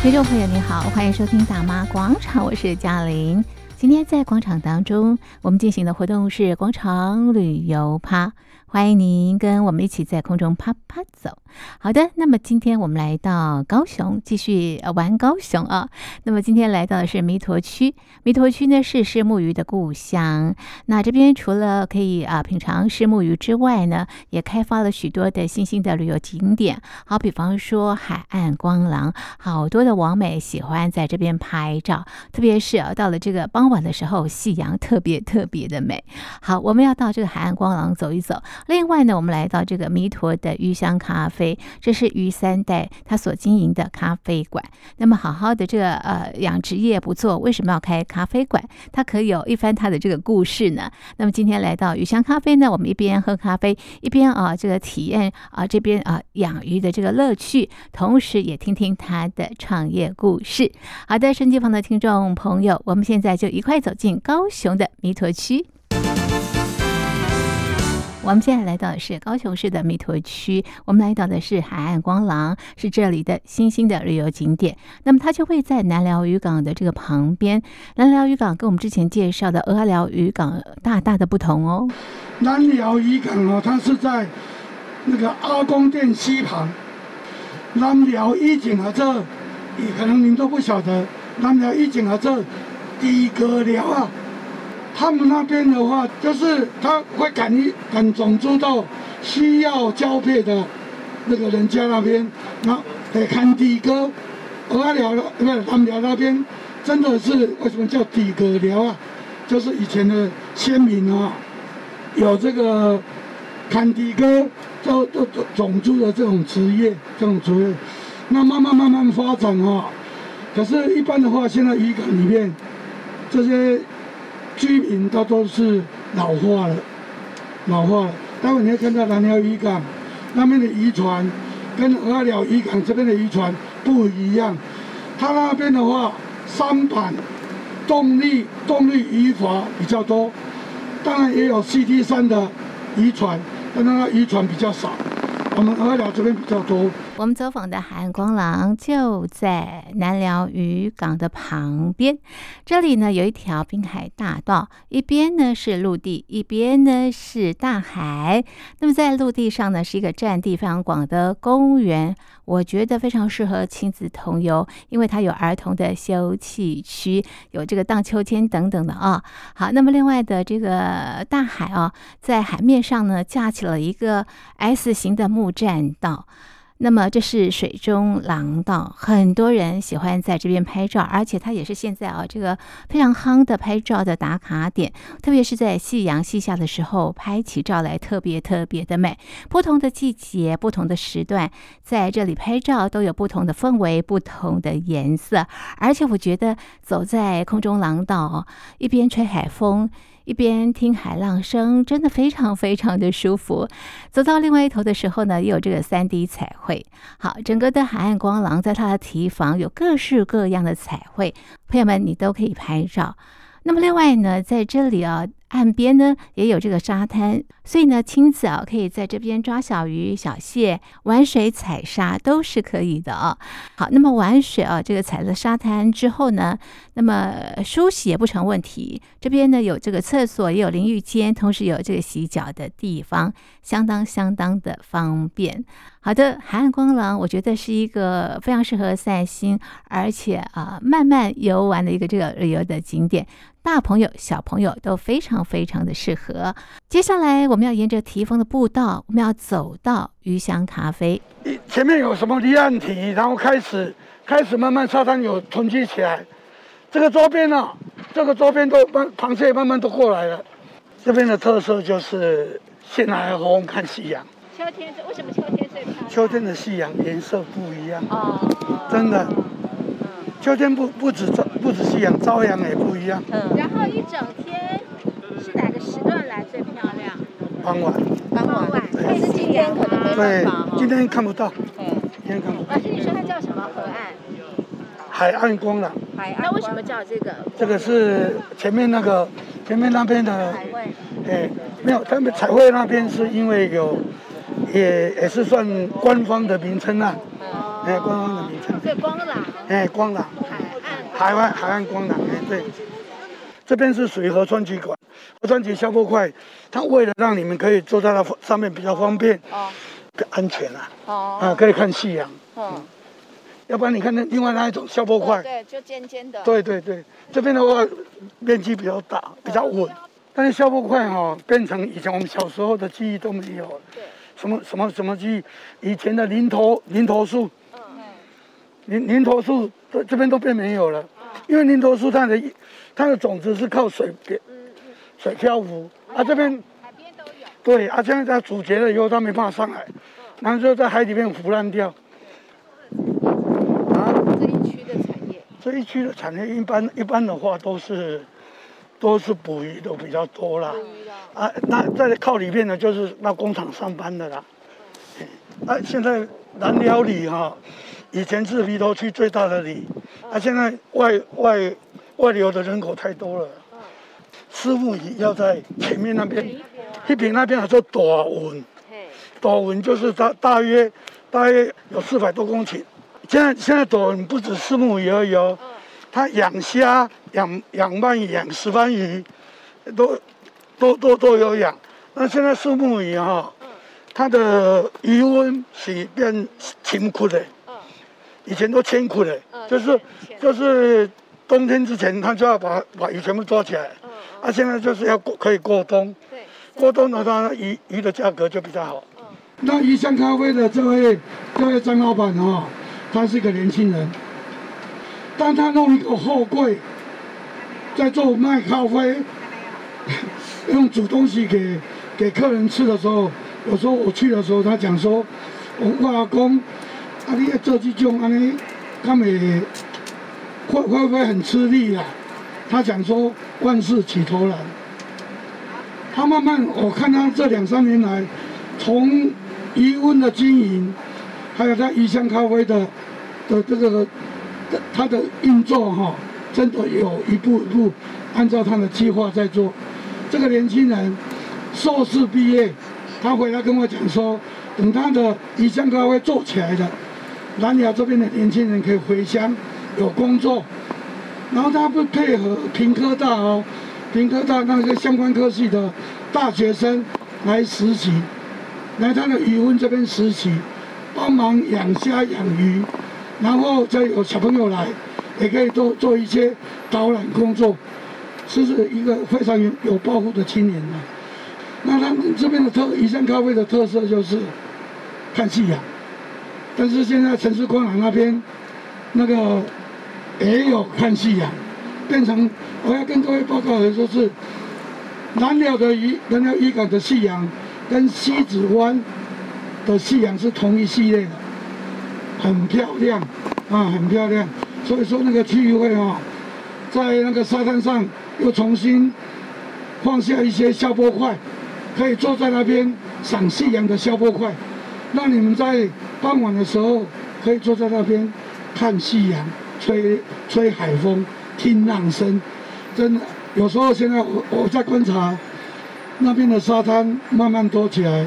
听众朋友，你好，欢迎收听《大妈广场》，我是嘉玲。今天在广场当中，我们进行的活动是广场旅游趴。欢迎您跟我们一起在空中啪啪走。好的，那么今天我们来到高雄，继续呃玩高雄啊。那么今天来到的是弥陀区，弥陀区呢是虱目鱼的故乡。那这边除了可以啊品尝虱目鱼之外呢，也开发了许多的新兴的旅游景点。好，比方说海岸光廊，好多的网美喜欢在这边拍照，特别是啊到了这个傍晚的时候，夕阳特别特别的美。好，我们要到这个海岸光廊走一走。另外呢，我们来到这个弥陀的鱼香咖啡，这是鱼三代他所经营的咖啡馆。那么好好的这个呃养殖业不做，为什么要开咖啡馆？它可有一番它的这个故事呢。那么今天来到鱼香咖啡呢，我们一边喝咖啡，一边啊这个体验啊这边啊养鱼的这个乐趣，同时也听听他的创业故事。好的，收音机旁的听众朋友，我们现在就一块走进高雄的弥陀区。我们现在来到的是高雄市的弥陀区，我们来到的是海岸光廊，是这里的新兴的旅游景点。那么它就会在南寮渔港的这个旁边。南寮渔港跟我们之前介绍的鹅寮渔港大大的不同哦。南寮渔港哦，它是在那个阿公店西旁。南寮一景啊，这可能您都不晓得，南寮一景啊，这地格寮啊。他们那边的话，就是他会赶一赶种猪到需要交配的那个人家那边，那得看底哥。鹅寮的不是他们寮那边，真的是为什么叫底格寮啊？就是以前的先民啊，有这个看底哥做做种猪的这种职业，这种职业，那慢慢慢慢发展啊。可是，一般的话，现在渔港里面这些。居民都都是老化了，老化了。待会你会看到南寮渔港那边的渔船，跟鹅寮渔港这边的渔船不一样。它那边的话，三板动力动力渔筏比较多，当然也有 CT 三的渔船，但那渔船比较少。我们鹅寮这边比较多。我们走访的海岸光廊就在南寮渔港的旁边，这里呢有一条滨海大道，一边呢是陆地，一边呢是大海。那么在陆地上呢是一个占地非常广的公园，我觉得非常适合亲子同游，因为它有儿童的休憩区，有这个荡秋千等等的啊。好，那么另外的这个大海啊，在海面上呢架起了一个 S 型的木栈道。那么这是水中廊道，很多人喜欢在这边拍照，而且它也是现在啊这个非常夯的拍照的打卡点，特别是在夕阳西下的时候，拍起照来特别特别的美。不同的季节、不同的时段，在这里拍照都有不同的氛围、不同的颜色，而且我觉得走在空中廊道，一边吹海风。一边听海浪声，真的非常非常的舒服。走到另外一头的时候呢，也有这个三 D 彩绘。好，整个的海岸光廊在它的堤防有各式各样的彩绘，朋友们你都可以拍照。那么另外呢，在这里啊。岸边呢也有这个沙滩，所以呢亲子啊可以在这边抓小鱼、小蟹、玩水、踩沙都是可以的啊。好，那么玩水啊，这个踩了沙滩之后呢，那么梳洗也不成问题。这边呢有这个厕所，也有淋浴间，同时有这个洗脚的地方，相当相当的方便。好的，海岸光廊我觉得是一个非常适合散心，而且啊慢慢游玩的一个这个旅游的景点。大朋友、小朋友都非常非常的适合。接下来，我们要沿着堤防的步道，我们要走到鱼香咖啡。前面有什么离岸堤，然后开始开始慢慢沙滩有囤积起来。这个周边呢、啊，这个周边都慢螃蟹慢慢都过来了。这边的特色就是现海河岸看夕阳。秋天是为什么秋天最漂亮？秋天的夕阳颜色不一样哦，真的。秋天不不止朝不止夕阳，朝阳也不一样。嗯，然后一整天是哪个时段来最漂亮？傍晚。傍晚。可是今天可能没办法。对，今天看不到。对，今天看不到。老师，你说它叫什么河岸？海岸光廊。海岸。那为什么叫这个？这个是前面那个前面那边的。彩绘。哎，没有，他们彩绘那边是因为有，也也是算官方的名称啊。哦。哎，官方的名称。对，光廊。哎，光廊。海岸。海湾海岸光廊，哎，对。这边是属于河川局管，河川局消波块，它为了让你们可以坐在那上面比较方便，哦，安全啊，哦，啊，可以看夕阳，嗯，要不然你看那另外那一种消波块，对，就尖尖的，对对对，这边的话面积比较大，比较稳，但是消波块哈变成以前我们小时候的记忆都没有了，对，什么什么什么记忆，以前的林头林头树，嗯。嗯，林林头树这这边都变没有了，因为林头树它的。它的种子是靠水漂，水漂浮。啊，这边海边都有。对啊，现在它阻截了以后，它没办法上来，然后就在海里面腐烂掉。啊，这一区的产业，这一区的产业一般一般的话都是都是捕鱼的比较多啦。啊，那在靠里面的就是那工厂上班的啦。啊，现在南寮里哈，以前是鼻头区最大的里，啊，现在外外。外流的人口太多了，师傅鱼要在前面那边，一平那边还做大文，大文就是大大约大约有四百多公顷。现在现在大塭不止四目鱼而已哦，它养虾、养养鳗鱼、养石斑鱼，都都都都有养。那现在虱目鱼哈，它的鱼温是变清苦的，以前都清苦的，就是就是。冬天之前，他就要把把鱼全部抓起来。嗯。啊，现在就是要过可以过冬。对。过冬的话，鱼鱼的价格就比较好。嗯。那鱼香咖啡的这位这位张老板哦，他是个年轻人。当他弄一个货柜，在做卖咖啡，用煮东西给给客人吃的时候，有时候我去的时候，他讲说，我阿公，啊，你要做这种安尼，他们。会会不会很吃力啊？他讲说万事起头难。他慢慢，我看他这两三年来，从鱼塭的经营，还有他鱼香咖啡的的这个他的运作哈，真的有一步一步按照他的计划在做。这个年轻人硕士毕业，他回来跟我讲说，等他的鱼香咖啡做起来的，南雅这边的年轻人可以回乡。有工作，然后他不配合平科大哦，平科大那个相关科系的大学生来实习，来他的鱼塭这边实习，帮忙养虾养鱼，然后再有小朋友来，也可以做做一些导览工作，是是一个非常有有抱负的青年啊。那他们这边的特鱼香咖啡的特色就是看夕阳，但是现在城市光廊那边那个。也有看夕阳，变成我要跟各位报告的就是南寮的鱼南寮渔港的夕阳，跟西子湾的夕阳是同一系列的，很漂亮啊，很漂亮。所以说那个区域会啊，在那个沙滩上又重新放下一些消波块，可以坐在那边赏夕阳的消波块，让你们在傍晚的时候可以坐在那边看夕阳。吹吹海风，听浪声，真的有时候现在我我在观察那边的沙滩慢慢多起来，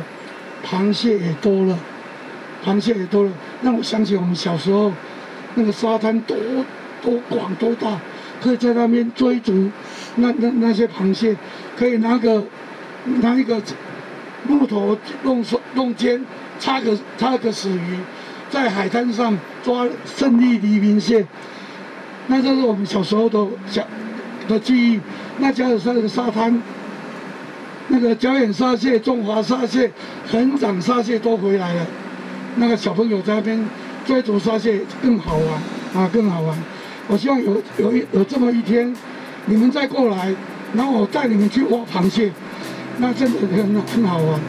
螃蟹也多了，螃蟹也多了，让我想起我们小时候那个沙滩多多广多大，可以在那边追逐那那那些螃蟹，可以拿个拿一个木头弄弄尖，插个插个死鱼。在海滩上抓胜利黎明蟹，那就是我们小时候的小的记忆。那加尔山的沙滩，那个胶眼沙蟹、中华沙蟹、横掌沙蟹都回来了。那个小朋友在那边追逐沙蟹更好玩啊，更好玩。我希望有有一有这么一天，你们再过来，然后我带你们去挖螃蟹，那真的很很好玩。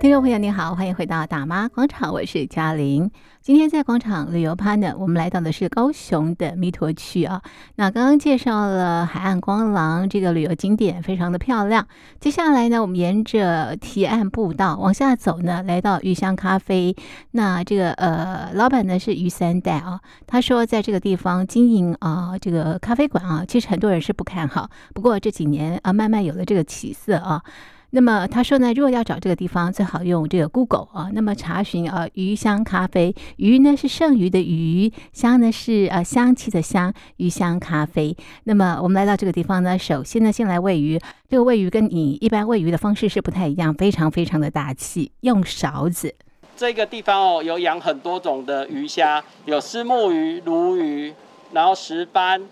听众朋友，你好，欢迎回到大妈广场，我是嘉玲。今天在广场旅游趴呢，我们来到的是高雄的弥陀区啊。那刚刚介绍了海岸光廊这个旅游景点，非常的漂亮。接下来呢，我们沿着堤岸步道往下走呢，来到鱼香咖啡。那这个呃，老板呢是余三代啊。他说，在这个地方经营啊，这个咖啡馆啊，其实很多人是不看好。不过这几年啊，慢慢有了这个起色啊。那么他说呢，如果要找这个地方，最好用这个 Google 啊。那么查询啊，鱼香咖啡，鱼呢是剩余的鱼，香呢是呃香气的香，鱼香咖啡。那么我们来到这个地方呢，首先呢，先来喂鱼。这个喂鱼跟你一般喂鱼的方式是不太一样，非常非常的大气，用勺子。这个地方哦，有养很多种的鱼虾，有虱目鱼、鲈鱼，然后石斑、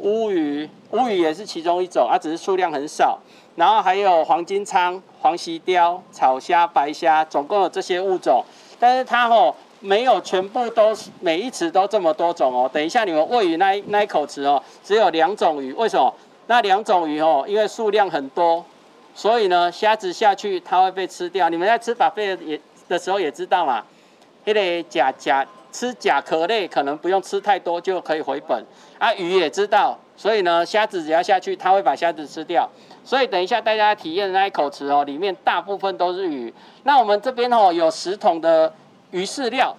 乌鱼，乌鱼也是其中一种，它只是数量很少。然后还有黄金鲳、黄鳍鯛、草虾、白虾，总共有这些物种。但是它哦，没有全部都每一池都这么多种哦。等一下你们喂鱼那那一口池哦，只有两种鱼。为什么？那两种鱼哦，因为数量很多，所以呢，虾子下去它会被吃掉。你们在吃 buffet 也的时候也知道嘛，那个甲甲吃甲壳类可能不用吃太多就可以回本。啊，鱼也知道，所以呢，虾子只要下去，它会把虾子吃掉。所以等一下大家体验的那一口池哦，里面大部分都是鱼。那我们这边哦有十桶的鱼饲料，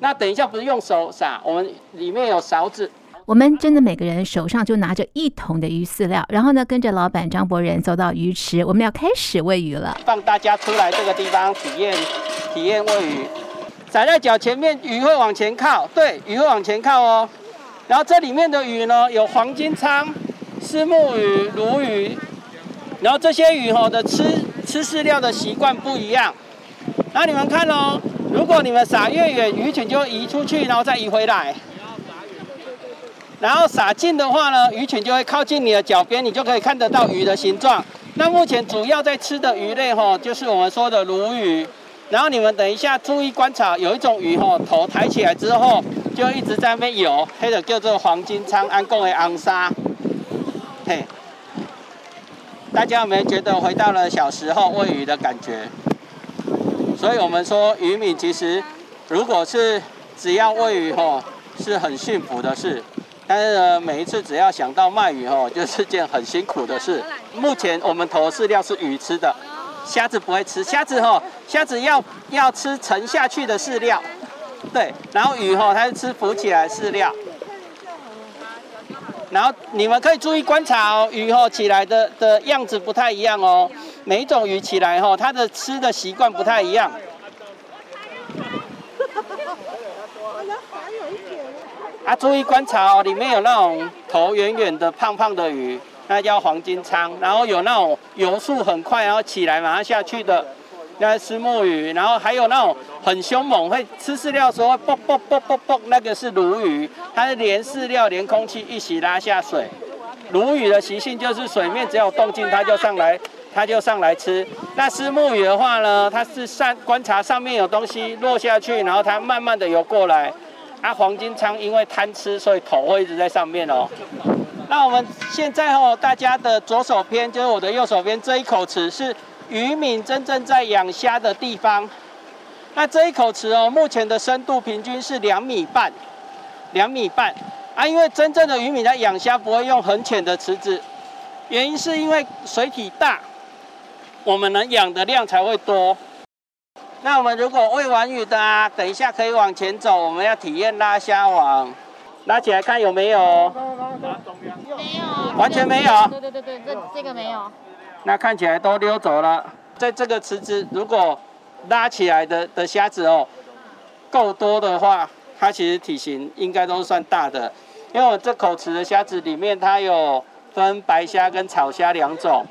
那等一下不是用手撒，我们里面有勺子。我们真的每个人手上就拿着一桶的鱼饲料，然后呢跟着老板张博仁走到鱼池，我们要开始喂鱼了。放大家出来这个地方体验体验喂鱼，撒在脚前面，鱼会往前靠，对，鱼会往前靠哦。然后这里面的鱼呢有黄金鲳、丝目鱼、鲈鱼。然后这些鱼吼的吃吃饲料的习惯不一样，那你们看哦，如果你们撒越远，鱼群就移出去，然后再移回来。然后撒近的话呢，鱼群就会靠近你的脚边，你就可以看得到鱼的形状。那目前主要在吃的鱼类吼，就是我们说的鲈鱼。然后你们等一下注意观察，有一种鱼吼，头抬起来之后就一直在那边游，黑的叫做黄金鲳，安贡的昂沙，嘿。大家有没有觉得回到了小时候喂鱼的感觉？所以我们说渔民其实，如果是只要喂鱼吼，是很幸福的事。但是呢，每一次只要想到卖鱼吼，就是件很辛苦的事。目前我们投饲料是鱼吃的，虾子不会吃。虾子吼，虾子要要吃沉下去的饲料，对。然后鱼吼，它是吃浮起来饲料。然后你们可以注意观察哦，鱼吼起来的的样子不太一样哦，每一种鱼起来吼，它的吃的习惯不太一样。啊，注意观察哦，里面有那种头圆圆的、胖胖的鱼，那叫黄金鲳，然后有那种游速很快，然后起来马上下去的。那是虱目鱼，然后还有那种很凶猛，会吃饲料的时候啵啵啵啵啵，那个是鲈鱼，它是连饲料连空气一起拉下水。鲈鱼的习性就是水面只要有动静，它就上来，它就上来吃。那虱目鱼的话呢，它是上观察上面有东西落下去，然后它慢慢的游过来。啊，黄金鲳因为贪吃，所以头会一直在上面哦。那我们现在哦，大家的左手边就是我的右手边这一口池是。渔民真正在养虾的地方，那这一口池哦，目前的深度平均是两米半，两米半啊。因为真正的渔民在养虾不会用很浅的池子，原因是因为水体大，我们能养的量才会多。那我们如果喂完鱼的啊，等一下可以往前走，我们要体验拉虾网，拉起来看有没有？没有，完全没有。对对对对，这这个没有。那看起来都溜走了。在这个池子，如果拉起来的的虾子哦够多的话，它其实体型应该都算大的。因为我这口池的虾子里面，它有分白虾跟草虾两种。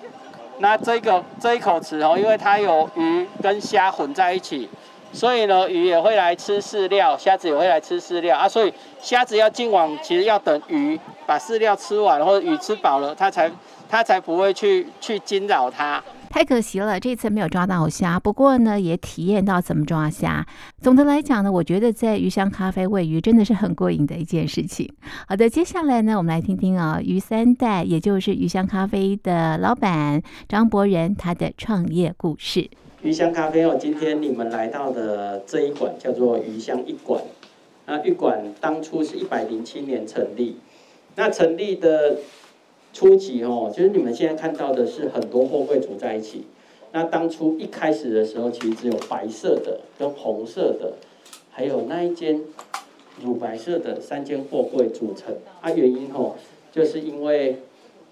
那这个这一口池哦，因为它有鱼跟虾混在一起，所以呢，鱼也会来吃饲料，虾子也会来吃饲料啊。所以虾子要进网，其实要等鱼把饲料吃完，或者鱼吃饱了，它才。它才不会去去惊扰它。太可惜了，这次没有抓到虾。不过呢，也体验到怎么抓虾。总的来讲呢，我觉得在鱼香咖啡喂鱼真的是很过瘾的一件事情。好的，接下来呢，我们来听听啊，鱼三代，也就是鱼香咖啡的老板张博仁他的创业故事。鱼香咖啡哦，今天你们来到的这一馆叫做鱼香一馆。那一馆当初是一百零七年成立，那成立的。初期哦，就是你们现在看到的是很多货柜组在一起。那当初一开始的时候，其实只有白色的跟红色的，还有那一间乳白色的三间货柜组成。啊，原因哦，就是因为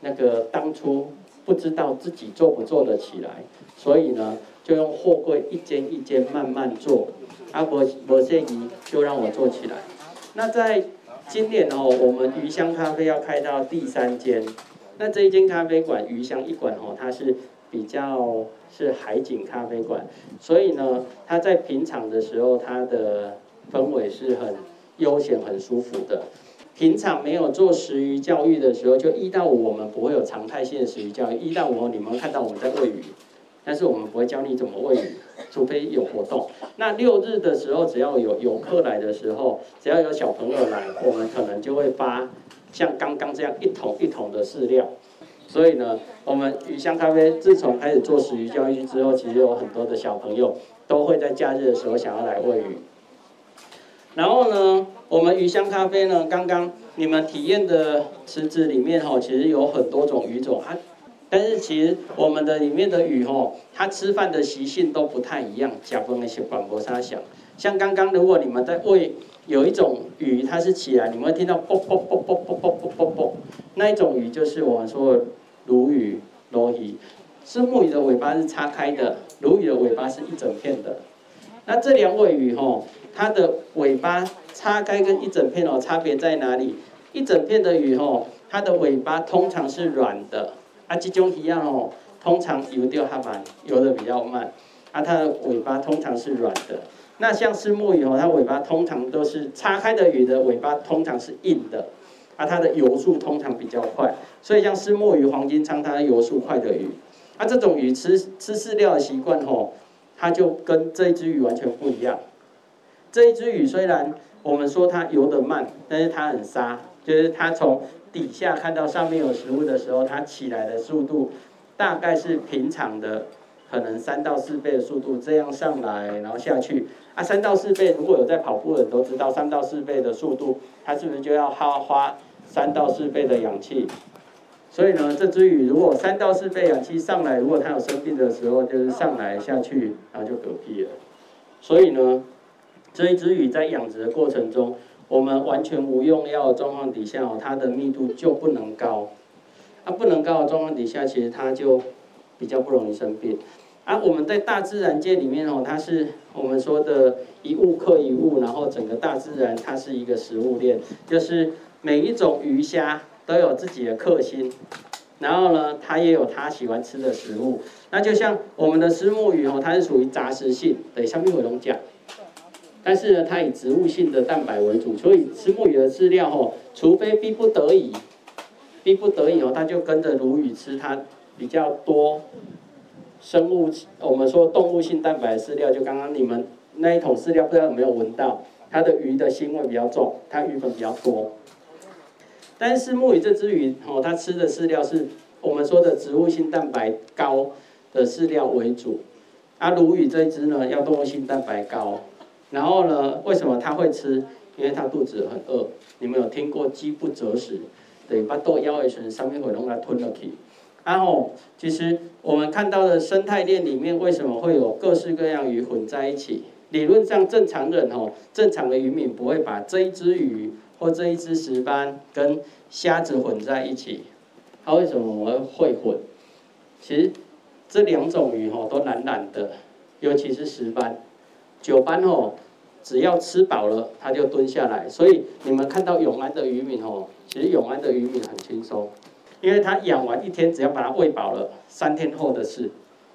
那个当初不知道自己做不做得起来，所以呢，就用货柜一间一间慢慢做。阿伯伯谢仪就让我做起来。那在今年哦，我们鱼香咖啡要开到第三间。那这一间咖啡馆鱼香一馆哦，它是比较是海景咖啡馆，所以呢，它在平常的时候，它的氛围是很悠闲、很舒服的。平常没有做食鱼教育的时候，就一到五我们不会有常态性的食鱼教育。一到五你们看到我们在喂鱼，但是我们不会教你怎么喂鱼，除非有活动。那六日的时候，只要有游客来的时候，只要有小朋友来，我们可能就会发像刚刚这样一桶一桶的饲料。所以呢，我们鱼香咖啡自从开始做食鱼教育之后，其实有很多的小朋友都会在假日的时候想要来喂鱼。然后呢，我们鱼香咖啡呢，刚刚你们体验的池子里面哈，其实有很多种鱼种啊。但是其实我们的里面的鱼哈，它吃饭的习性都不太一样，甲分的习惯不太像。像刚刚如果你们在喂有一种鱼，它是起来，你们会听到啵啵啵啵啵啵啵啵啵，那一种鱼就是我们说的鲈鱼、鲈鱼。虱目鱼的尾巴是叉开的，鲈鱼的尾巴是一整片的。那这两尾鱼哈。它的尾巴叉开跟一整片哦，差别在哪里？一整片的鱼吼，它的尾巴通常是软的，啊，这种一样哦，通常游钓它慢，游的比较慢，啊，它的尾巴通常是软的。那像虱目鱼哦，它尾巴通常都是叉开的鱼的尾巴通常是硬的，啊，它的游速通常比较快，所以像虱目鱼、黄金鲳，它游速快的鱼，啊，这种鱼吃吃饲料的习惯吼，它就跟这一只鱼完全不一样。这一只鱼虽然我们说它游得慢，但是它很沙，就是它从底下看到上面有食物的时候，它起来的速度大概是平常的可能三到四倍的速度，这样上来然后下去啊，三到四倍，如果有在跑步的人都知道，三到四倍的速度，它是不是就要耗花三到四倍的氧气？所以呢，这只鱼如果三到四倍氧气上来，如果它有生病的时候，就是上来下去，然后就嗝屁了。所以呢。这一只鱼在养殖的过程中，我们完全无用药状况底下哦，它的密度就不能高。它不能高的状况底下，其实它就比较不容易生病。啊我们在大自然界里面哦，它是我们说的一物克一物，然后整个大自然它是一个食物链，就是每一种鱼虾都有自己的克星，然后呢，它也有它喜欢吃的食物。那就像我们的虱目鱼哦，它是属于杂食性，对，上面有龙甲。但是呢，它以植物性的蛋白为主，所以虱目鱼的饲料哦，除非逼不得已，逼不得已哦，它就跟着鲈鱼吃它比较多生物，我们说动物性蛋白饲料，就刚刚你们那一桶饲料，不知道有没有闻到，它的鱼的腥味比较重，它鱼粉比较多。但是虱目鱼这只鱼哦，它吃的饲料是我们说的植物性蛋白高的饲料为主，啊，鲈鱼这一只呢，要动物性蛋白高。然后呢，为什么它会吃？因为它肚子很饿。你们有听过饥不择食？对，把豆腰的时上面会弄来吞了去。然后，其实我们看到的生态链里面，为什么会有各式各样鱼混在一起？理论上，正常人哦，正常的渔民不会把这一只鱼或这一只石斑跟虾子混在一起。它为什么会混？其实这两种鱼哦，都懒懒的，尤其是石斑。九斑哦，只要吃饱了，它就蹲下来。所以你们看到永安的渔民哦，其实永安的渔民很轻松，因为他养完一天，只要把它喂饱了，三天后的事，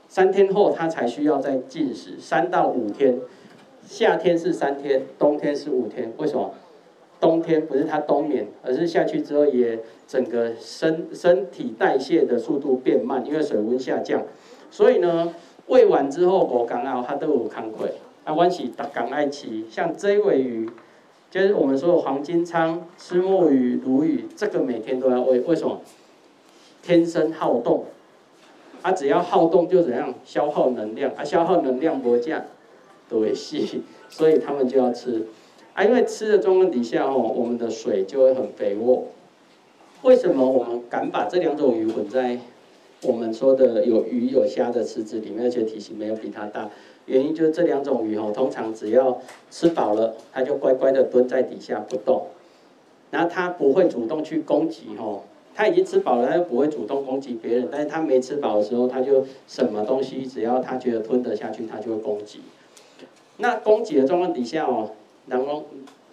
三天后他才需要再进食，三到五天。夏天是三天，冬天是五天。为什么？冬天不是它冬眠，而是下去之后也整个身身体代谢的速度变慢，因为水温下降。所以呢，喂完之后我刚好它都有康亏。啊，阮是逐工爱吃，像这一尾鱼，就是我们说的黄金鯧、虱目鱼、鲈鱼，这个每天都要喂。为什么？天生好动，啊，只要好动就怎样消耗能量，啊，消耗能量不降，都会死，所以他们就要吃。啊，因为吃的状况底下哦，我们的水就会很肥沃。为什么我们敢把这两种鱼混在我们说的有鱼有虾的池子里面，而且体型没有比它大？原因就是这两种鱼哦，通常只要吃饱了，它就乖乖的蹲在底下不动，然后它不会主动去攻击哦他已经吃饱了，他就不会主动攻击别人。但是他没吃饱的时候，他就什么东西只要他觉得吞得下去，他就会攻击。那攻击的状况底下哦，然后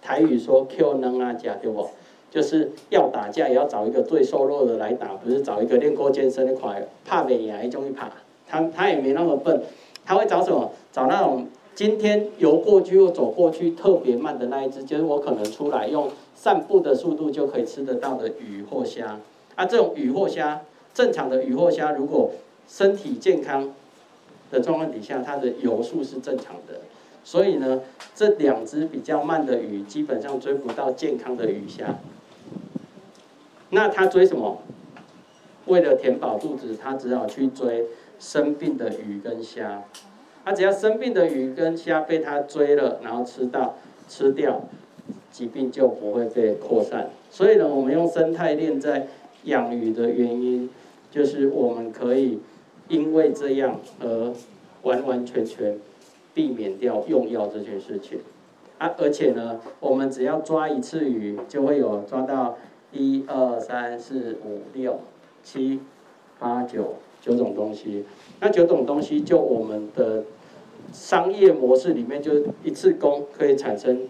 台语说 “Q 能啊假对不？就是要打架也要找一个最瘦弱的来打，不是找一个练过健身的快怕没呀，一种一怕。他他也没那么笨，他会找什么？找那种今天游过去又走过去特别慢的那一只，就是我可能出来用散步的速度就可以吃得到的鱼或虾。啊，这种鱼或虾，正常的鱼或虾，如果身体健康的状况底下，它的游速是正常的。所以呢，这两只比较慢的鱼，基本上追不到健康的鱼虾。那它追什么？为了填饱肚子，它只好去追生病的鱼跟虾。它只要生病的鱼跟虾被它追了，然后吃到吃掉，疾病就不会被扩散。所以呢，我们用生态链在养鱼的原因，就是我们可以因为这样而完完全全避免掉用药这件事情。啊，而且呢，我们只要抓一次鱼，就会有抓到一二三四五六七八九九种东西。那九种东西，就我们的。商业模式里面，就一次工可以产生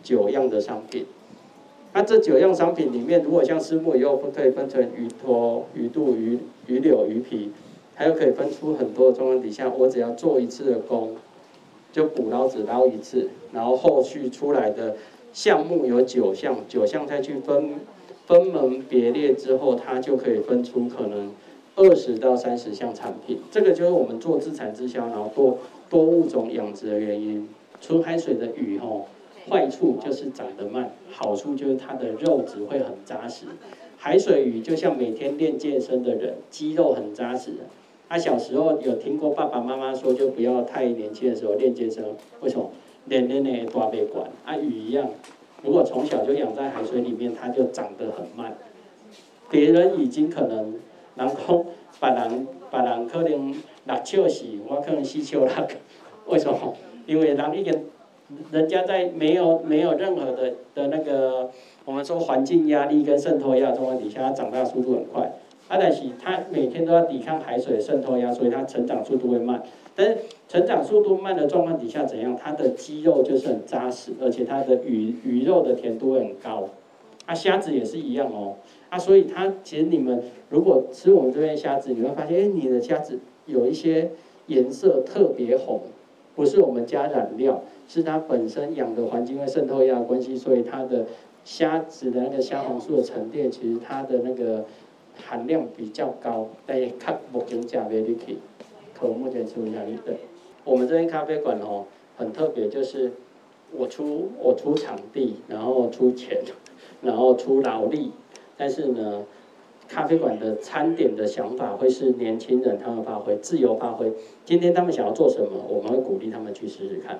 九样的商品。那这九样商品里面，如果像虱目鱼肉，可以分成鱼托、鱼肚、鱼鱼柳、鱼皮，还有可以分出很多的状况底下，我只要做一次的工，就捕捞只捞一次，然后后续出来的项目有九项，九项再去分分门别列之后，它就可以分出可能二十到三十项产品。这个就是我们做自产自销，然后多。多物种养殖的原因，纯海水的鱼吼，坏处就是长得慢，好处就是它的肉质会很扎实。海水鱼就像每天练健身的人，肌肉很扎实。他、小时候有听过爸爸妈妈说，就不要太年轻的时候练健身，为什么？练练练大背管，啊鱼一样，如果从小就养在海水里面，它就长得很慢。别人已经可能，然后把人把人可能。六笑死，我可能四笑六。为什么？因为人已经，人家在没有没有任何的的那个，我们说环境压力跟渗透压状况底下，它长大速度很快。啊，但是它每天都要抵抗海水渗透压，所以它成长速度会慢。但是成长速度慢的状况底下怎样？它的肌肉就是很扎实，而且它的鱼鱼肉的甜度会很高。啊，虾子也是一样哦。啊，所以它其实你们如果吃我们这边虾子，你会发现，哎，你的虾子。有一些颜色特别红，不是我们加染料，是它本身养的环境会渗透压关系，所以它的虾子的那个虾红素的沉淀，其实它的那个含量比较高，但也看目前价位你可以，可目前出一下对。我们这边咖啡馆哦，很特别，就是我出我出场地，然后出钱，然后出劳力，但是呢。咖啡馆的餐点的想法会是年轻人他们发挥自由发挥，今天他们想要做什么，我们会鼓励他们去试试看。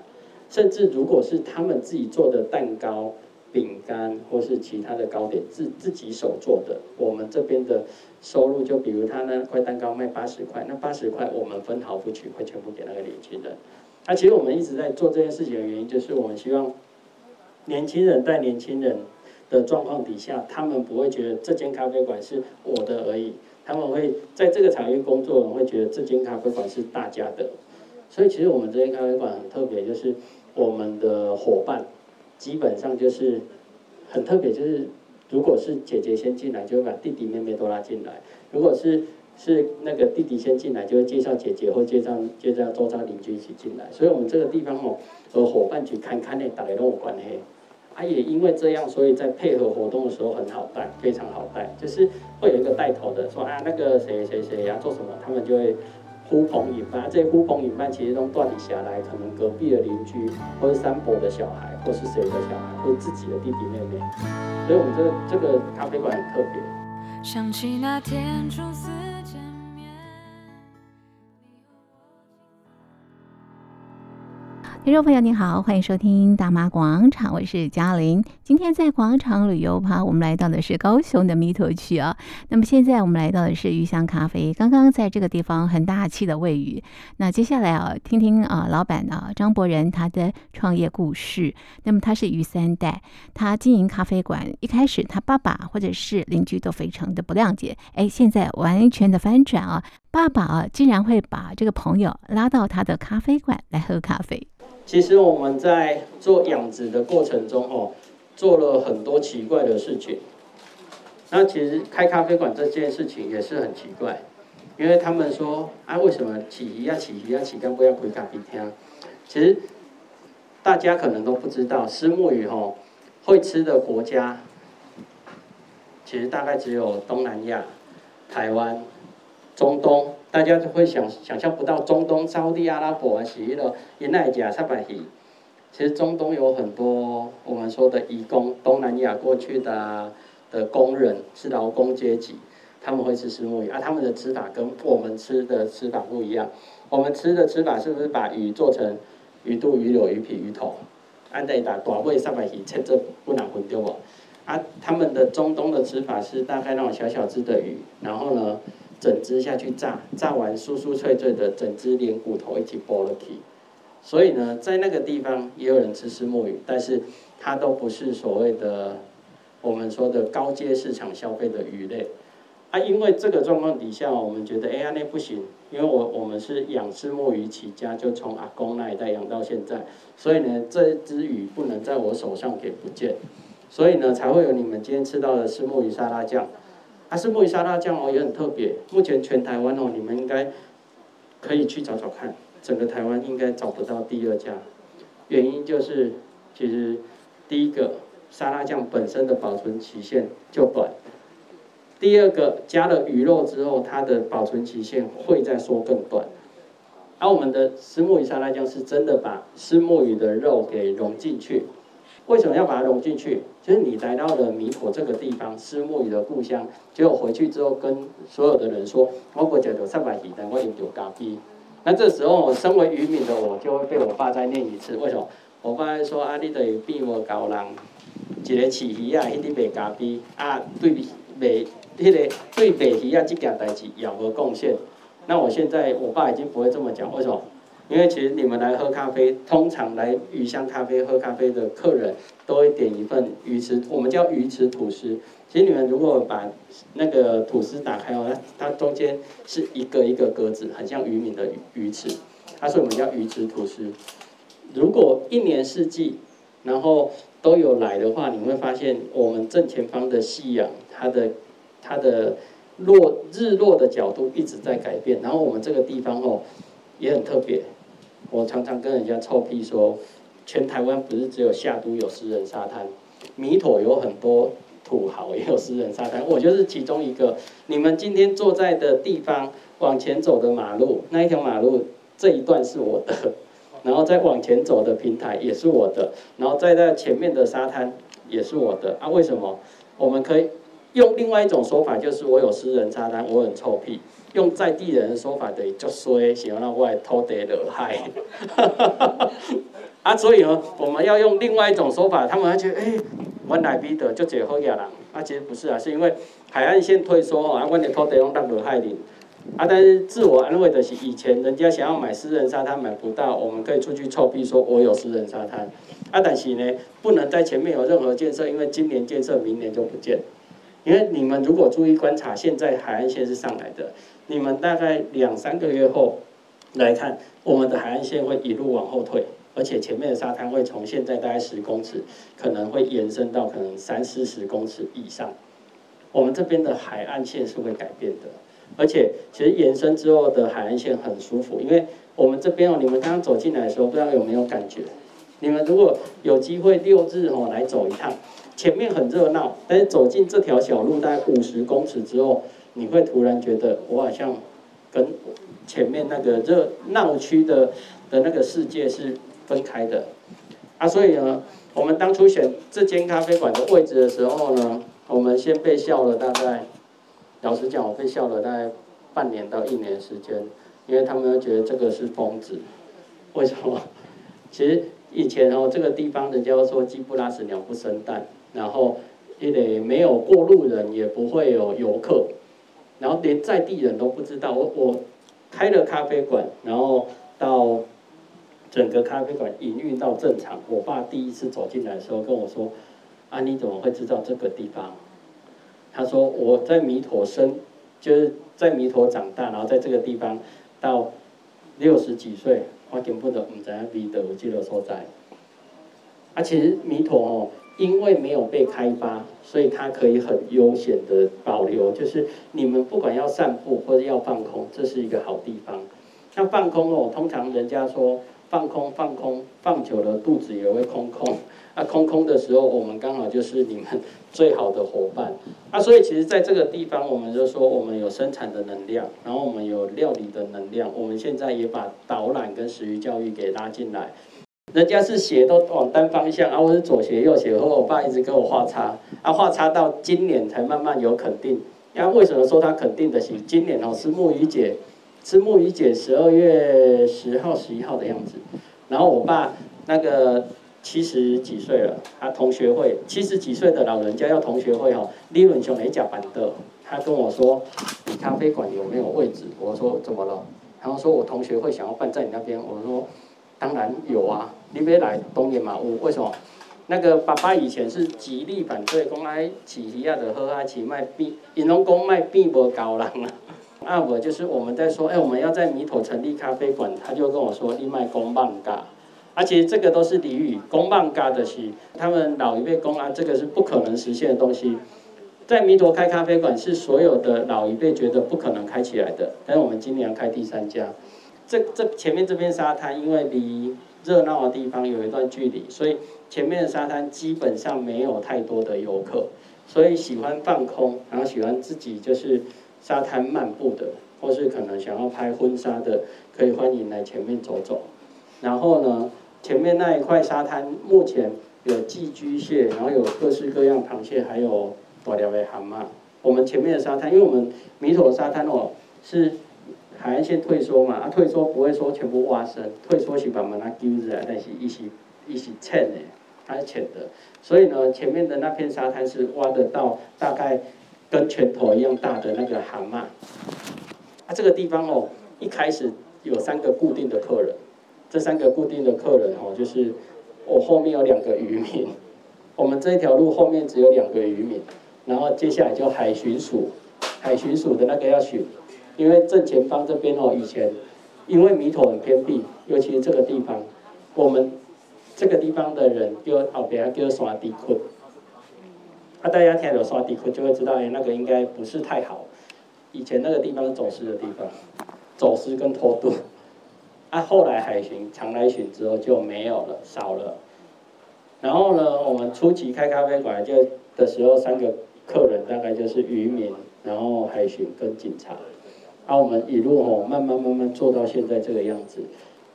甚至如果是他们自己做的蛋糕、饼干或是其他的糕点自自己手做的，我们这边的收入就比如他那块蛋糕卖八十块，那八十块我们分毫不取，会全部给那个年轻人。那其实我们一直在做这件事情的原因，就是我们希望年轻人带年轻人。的状况底下，他们不会觉得这间咖啡馆是我的而已，他们会在这个产业工作，会觉得这间咖啡馆是大家的。所以其实我们这间咖啡馆很特别，就是我们的伙伴基本上就是很特别，就是如果是姐姐先进来，就会把弟弟妹妹都拉进来；如果是是那个弟弟先进来，就会介绍姐姐或介绍介绍周遭邻居一起进来。所以我们这个地方哦，和伙伴去看看呢，大家都有关系。他也因为这样，所以在配合活动的时候很好带，非常好带。就是会有一个带头的说啊，那个谁谁谁要做什么，他们就会呼朋引伴。这些呼朋引伴其实都断底下来，可能隔壁的邻居，或是三伯的小孩，或是谁的小孩，或是自己的弟弟妹妹。所以我们这个这个咖啡馆很特别。想起那天听众朋友您好，欢迎收听大妈广场，我是嘉玲。今天在广场旅游趴，我们来到的是高雄的弥陀区啊。那么现在我们来到的是鱼香咖啡，刚刚在这个地方很大气的喂鱼。那接下来啊，听听啊老板啊张博仁他的创业故事。那么他是鱼三代，他经营咖啡馆，一开始他爸爸或者是邻居都非常的不谅解，哎，现在完全的翻转啊，爸爸啊竟然会把这个朋友拉到他的咖啡馆来喝咖啡。其实我们在做养殖的过程中，哦，做了很多奇怪的事情。那其实开咖啡馆这件事情也是很奇怪，因为他们说啊，为什么起鱼要起鱼要起竿不要回咖啡厅？其实大家可能都不知道，虱目鱼哦会吃的国家，其实大概只有东南亚、台湾、中东。大家就会想想象不到中东、沙地阿拉伯啊，是迄个因奈加萨白鱼。其实中东有很多我们说的移工，东南亚过去的的工人是劳工阶级，他们会吃石墨鱼啊。他们的吃法跟我们吃的吃法不一样。我们吃的吃法是不是把鱼做成鱼肚、鱼柳、鱼皮、鱼头？按在打短尾萨白鱼切这不难分丢啊？啊，他们的中东的吃法是大概那种小小只的鱼，然后呢？整只下去炸，炸完酥酥脆脆的，整只连骨头一起剥了皮。所以呢，在那个地方也有人吃石墨鱼，但是它都不是所谓的我们说的高阶市场消费的鱼类。啊，因为这个状况底下，我们觉得哎，那不行，因为我我们是养虱目鱼起家，就从阿公那一代养到现在，所以呢，这只鱼不能在我手上给不见，所以呢，才会有你们今天吃到的石墨鱼沙拉酱。还是木鱼沙拉酱哦，也很特别。目前全台湾哦，你们应该可以去找找看，整个台湾应该找不到第二家。原因就是，其实第一个沙拉酱本身的保存期限就短，第二个加了鱼肉之后，它的保存期限会再说更短。而我们的虱目鱼沙拉酱是真的把虱目鱼的肉给融进去。为什么要把它融进去？就是你来到了弥陀这个地方，虱目鱼的故乡，结果回去之后跟所有的人说，我不叫做三百鱼，但我有咖啡。那这时候，身为渔民的我，就会被我爸再念一次。为什么？我爸说啊，你得比我高人，一个饲鱼啊，迄个卖咖啡啊，对卖迄个对卖鱼啊这件代志有无贡献？那我现在我爸已经不会这么讲，为什么？因为其实你们来喝咖啡，通常来鱼香咖啡喝咖啡的客人都会点一份鱼池，我们叫鱼池吐司。其实你们如果把那个吐司打开哦，它它中间是一个一个格子，很像渔民的鱼鱼池，它是我们叫鱼池吐司。如果一年四季，然后都有来的话，你会发现我们正前方的夕阳，它的它的落日落的角度一直在改变，然后我们这个地方哦也很特别。我常常跟人家臭屁说，全台湾不是只有夏都有私人沙滩，米妥有很多土豪也有私人沙滩，我就是其中一个。你们今天坐在的地方，往前走的马路，那一条马路这一段是我的，然后再往前走的平台也是我的，然后再在前面的沙滩也是我的。啊，为什么？我们可以用另外一种说法，就是我有私人沙滩，我很臭屁。用在地人的说法，等于就说，想要让外偷得惹害，啊，所以呢，我们要用另外一种说法，他们还觉得，哎、我来比的就最好亚人，啊，其实不是啊，是因为海岸线退缩，啊，我的偷得用当惹害你，啊，但是自我安慰的是，以前人家想要买私人沙滩买不到，我们可以出去臭屁说，我有私人沙滩，啊，但是呢，不能在前面有任何建设，因为今年建设，明年就不见，因为你们如果注意观察，现在海岸线是上来的。你们大概两三个月后来看，我们的海岸线会一路往后退，而且前面的沙滩会从现在大概十公尺，可能会延伸到可能三四十公尺以上。我们这边的海岸线是会改变的，而且其实延伸之后的海岸线很舒服，因为我们这边哦，你们刚刚走进来的时候，不知道有没有感觉？你们如果有机会六日哦来走一趟，前面很热闹，但是走进这条小路大概五十公尺之后。你会突然觉得我好像跟前面那个热闹区的的那个世界是分开的啊，所以呢，我们当初选这间咖啡馆的位置的时候呢，我们先被笑了大概，老实讲，我被笑了大概半年到一年时间，因为他们觉得这个是疯子，为什么？其实以前哦，这个地方人家说鸡不拉屎，鸟不生蛋，然后也得没有过路人，也不会有游客，然后连在地人都不知道。我我开了咖啡馆，然后到整个咖啡馆营运到正常。我爸第一次走进来的时候跟我说：“啊，你怎么会知道这个地方？”他说：“我在弥陀生，就是在弥陀长大，然后在这个地方到六十几岁。”我根本都唔知弥陀有这个所在。啊，其实弥陀哦，因为没有被开发，所以它可以很悠闲的保留。就是你们不管要散步或者要放空，这是一个好地方。那放空哦，通常人家说放空放空放久了肚子也会空空。那空空的时候，我们刚好就是你们最好的伙伴。啊，所以其实在这个地方，我们就说我们有生产的能量，然后我们有料理的能量。我们现在也把导览跟食育教育给拉进来。人家是斜都往单方向，啊，我是左斜右斜，和我爸一直给我画叉，啊，画叉到今年才慢慢有肯定。那为什么说他肯定的是今年哦，是木鱼姐，是木鱼姐十二月十号、十一号的样子。然后我爸那个。七十几岁了，他同学会七十几岁的老人家要同学会哦，李文雄没甲板的。他跟我说：“你咖啡馆有没有位置？”我说：“怎么了？”然后说：“我同学会想要办在你那边。”我说：“当然有啊，你别来东野嘛。”我为什么？那个爸爸以前是极力反对公开起一样的喝啊起卖币，引龙公卖币不高了啊。啊，我就是我们在说，哎，我们要在弥陀成立咖啡馆，他就跟我说：“你卖公办嘎。”而且这个都是俚语，公办嘎的是他们老一辈公啊，这个是不可能实现的东西。在弥陀开咖啡馆是所有的老一辈觉得不可能开起来的，但是我们今年开第三家。这这前面这片沙滩，因为离热闹的地方有一段距离，所以前面的沙滩基本上没有太多的游客。所以喜欢放空，然后喜欢自己就是沙滩漫步的，或是可能想要拍婚纱的，可以欢迎来前面走走。然后呢，前面那一块沙滩目前有寄居蟹，然后有各式各样螃蟹，还有大条的蛤蟆。我们前面的沙滩，因为我们弥陀沙滩哦是海岸线退缩嘛，啊退缩不会说全部挖深，退缩是把门它丢着，但是一起一起浅的，它是浅的。所以呢，前面的那片沙滩是挖得到大概跟拳头一样大的那个蛤蟆。啊，这个地方哦，一开始有三个固定的客人。这三个固定的客人哦，就是我后面有两个渔民，我们这一条路后面只有两个渔民，然后接下来就海巡署，海巡署的那个要巡，因为正前方这边哦，以前因为弥陀很偏僻，尤其是这个地方，我们这个地方的人就后边叫沙地窟，啊，大家听到刷地窟就会知道，哎，那个应该不是太好，以前那个地方是走私的地方，走私跟偷渡。啊，后来海巡常来巡之后就没有了，少了。然后呢，我们初期开咖啡馆就的时候，三个客人大概就是渔民，然后海巡跟警察。那，我们一路吼慢慢慢慢做到现在这个样子。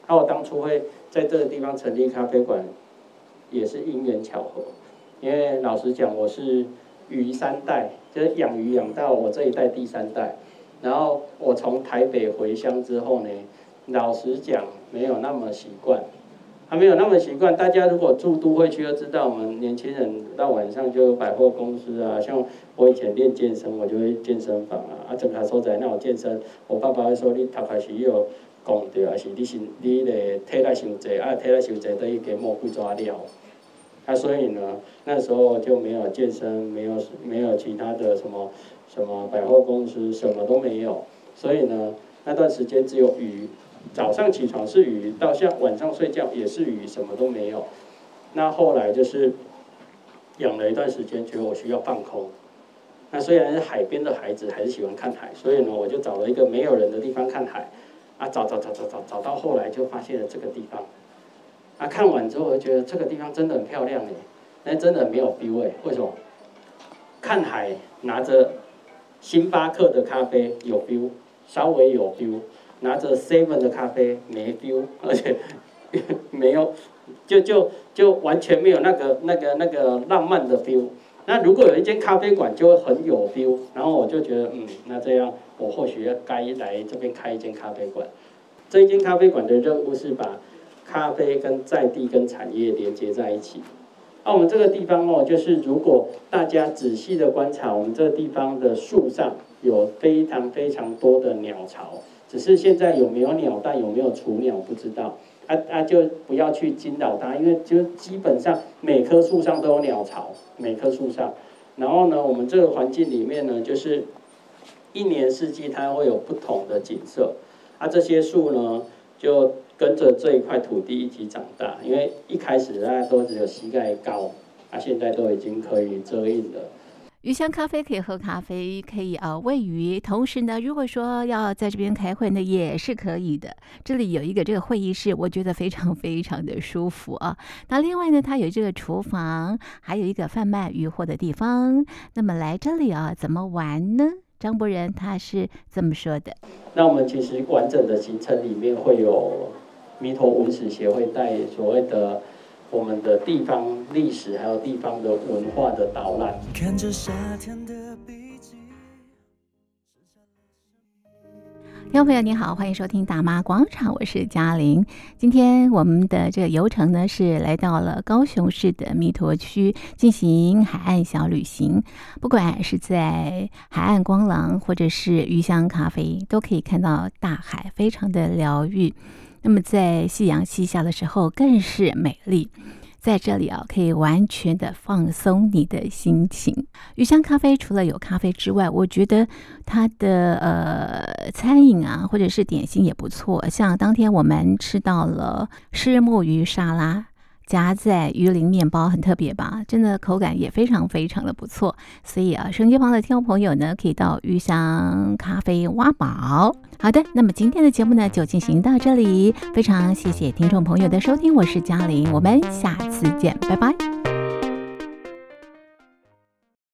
那，我当初会在这个地方成立咖啡馆，也是因缘巧合。因为老实讲，我是鱼三代，就是养鱼养到我这一代第三代。然后我从台北回乡之后呢。老实讲，没有那么习惯，还没有那么习惯。大家如果住都会区，就知道我们年轻人到晚上就有百货公司啊。像我以前练健身，我就会健身房啊。啊，正卡所在那我健身，我爸爸会说你头开始有讲对，还是你是你的体力伤济啊？体力伤济等于给魔鬼抓掉。啊，所以呢，那时候就没有健身，没有没有其他的什么什么百货公司，什么都没有。所以呢，那段时间只有鱼。早上起床是鱼，到下晚上睡觉也是鱼，什么都没有。那后来就是养了一段时间，觉得我需要放空。那虽然是海边的孩子，还是喜欢看海，所以呢，我就找了一个没有人的地方看海。啊，找找找找找，找到后来就发现了这个地方。啊，看完之后我就觉得这个地方真的很漂亮哎，但真的没有 feel 哎，为什么？看海拿着星巴克的咖啡有 feel，稍微有 feel。拿着 seven 的咖啡没 feel，而且没有，就就就完全没有那个那个那个浪漫的 feel。那如果有一间咖啡馆就会很有 feel，然后我就觉得嗯，那这样我或许要该来这边开一间咖啡馆。这一间咖啡馆的任务是把咖啡跟在地跟产业连接在一起。那我们这个地方哦，就是如果大家仔细的观察，我们这个地方的树上有非常非常多的鸟巢，只是现在有没有鸟蛋，有没有雏鸟不知道。啊啊，就不要去惊扰它，因为就基本上每棵树上都有鸟巢，每棵树上。然后呢，我们这个环境里面呢，就是一年四季它会有不同的景色。啊，这些树呢，就跟着这一块土地一起长大，因为一开始大家都只有膝盖高，啊，现在都已经可以遮荫了。鱼香咖啡可以喝咖啡，可以啊喂鱼，同时呢，如果说要在这边开会呢，也是可以的。这里有一个这个会议室，我觉得非常非常的舒服啊。那另外呢，它有这个厨房，还有一个贩卖鱼货的地方。那么来这里啊，怎么玩呢？张博仁他是这么说的。那我们其实完整的行程里面会有弥陀文史协会带所谓的。我们的地方历史，还有地方的文化的导览。看着夏天的。听众朋友你好，欢迎收听大妈广场，我是嘉玲。今天我们的这个游程呢，是来到了高雄市的弥陀区进行海岸小旅行。不管是在海岸光廊，或者是鱼香咖啡，都可以看到大海，非常的疗愈。那么在夕阳西下的时候更是美丽，在这里啊，可以完全的放松你的心情。鱼香咖啡除了有咖啡之外，我觉得它的呃餐饮啊，或者是点心也不错。像当天我们吃到了虱目鱼沙拉。夹在鱼鳞面包很特别吧？真的口感也非常非常的不错。所以啊，手机旁的听众朋友呢，可以到鱼香咖啡挖宝。好的，那么今天的节目呢，就进行到这里。非常谢谢听众朋友的收听，我是嘉玲，我们下次见，拜拜。